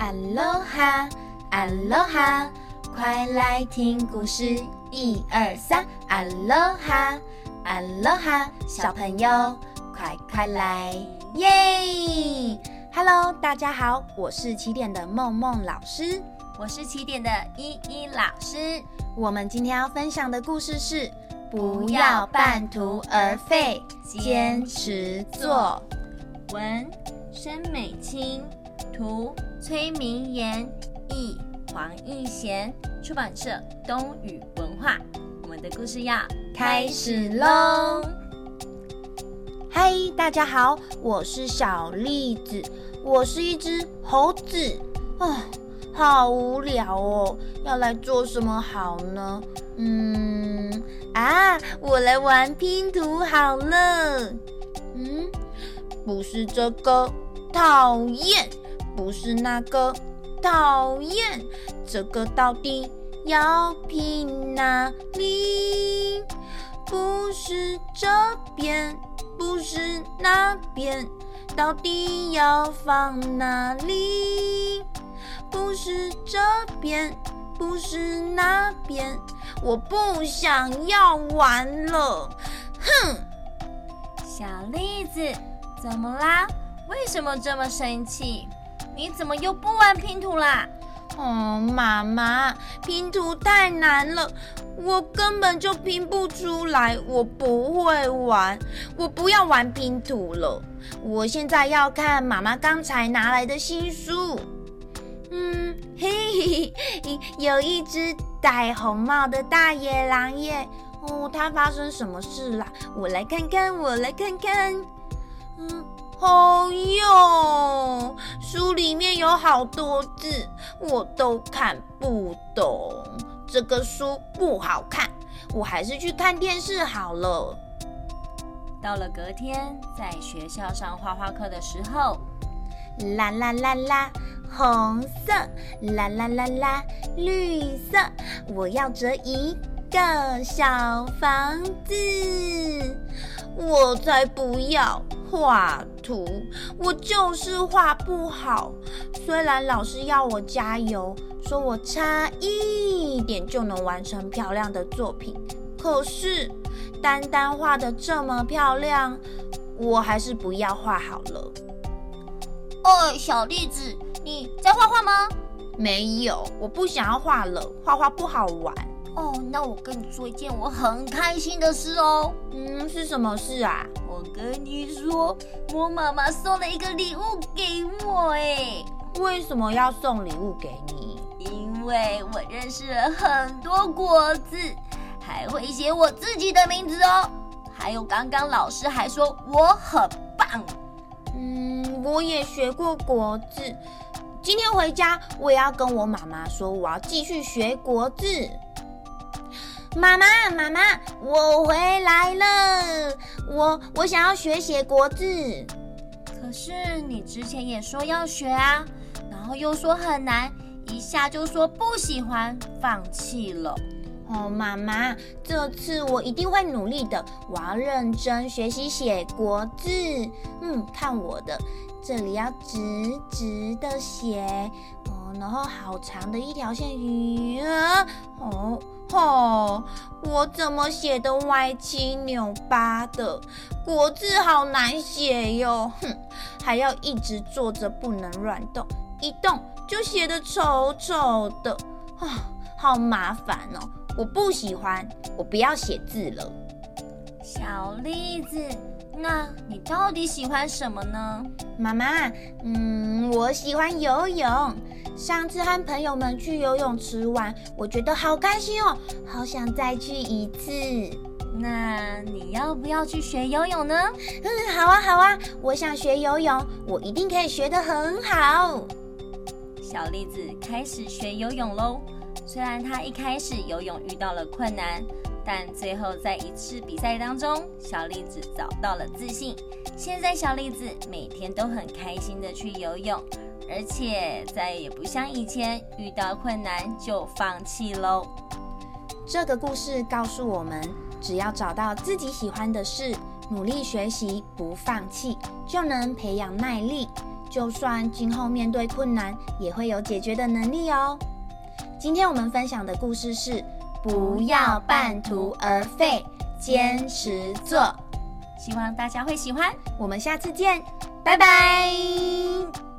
阿罗哈，阿罗哈，快来听故事，一二三，阿罗哈，阿罗哈，小朋友快快来，耶！Hello，大家好，我是起点的梦梦老师，我是起点的依依老师。我们今天要分享的故事是：不要半途而废，坚持做。文：申美清，图：崔明言，译：黄义贤，出版社：东宇文化。我们的故事要开始喽！嗨，大家好，我是小栗子，我是一只猴子。啊，好无聊哦，要来做什么好呢？嗯，啊，我来玩拼图好了。嗯。不是这个，讨厌；不是那个，讨厌。这个到底要拼哪里？不是这边，不是那边，到底要放哪里？不是这边，不是那边，我不想要玩了。哼，小栗子。怎么啦？为什么这么生气？你怎么又不玩拼图啦？哦，妈妈，拼图太难了，我根本就拼不出来，我不会玩，我不要玩拼图了。我现在要看妈妈刚才拿来的新书。嗯，嘿嘿，有一只戴红帽的大野狼耶。哦，它发生什么事啦？我来看看，我来看看。嗯，好哟，书里面有好多字，我都看不懂。这个书不好看，我还是去看电视好了。到了隔天，在学校上画画课的时候，啦啦啦啦，红色，啦啦啦啦，绿色，我要折一个小房子。我才不要画图，我就是画不好。虽然老师要我加油，说我差一点就能完成漂亮的作品，可是单单画的这么漂亮，我还是不要画好了。哦，小栗子，你在画画吗？没有，我不想要画了，画画不好玩。哦，那我跟你说一件我很开心的事哦。嗯，是什么事啊？我跟你说，我妈妈送了一个礼物给我哎。为什么要送礼物给你？因为我认识了很多国字，还会写我自己的名字哦。还有刚刚老师还说我很棒。嗯，我也学过国字。今天回家我也要跟我妈妈说，我要继续学国字。妈妈，妈妈，我回来了。我我想要学写国字。可是你之前也说要学啊，然后又说很难，一下就说不喜欢，放弃了。哦，妈妈，这次我一定会努力的。我要认真学习写国字。嗯，看我的，这里要直直的写。然后好长的一条线。啊，哦。哦，我怎么写的歪七扭八的？国字好难写哟！哼，还要一直坐着不能乱动，一动就写的丑丑的，啊，好麻烦哦！我不喜欢，我不要写字了。小栗子，那你到底喜欢什么呢？妈妈，嗯，我喜欢游泳。上次和朋友们去游泳池玩，我觉得好开心哦，好想再去一次。那你要不要去学游泳呢？嗯，好啊，好啊，我想学游泳，我一定可以学得很好。小栗子开始学游泳喽。虽然她一开始游泳遇到了困难，但最后在一次比赛当中，小栗子找到了自信。现在小栗子每天都很开心的去游泳。而且再也不像以前遇到困难就放弃喽。这个故事告诉我们，只要找到自己喜欢的事，努力学习，不放弃，就能培养耐力，就算今后面对困难，也会有解决的能力哦。今天我们分享的故事是：不要半途而废，坚持做。希望大家会喜欢。我们下次见，拜拜。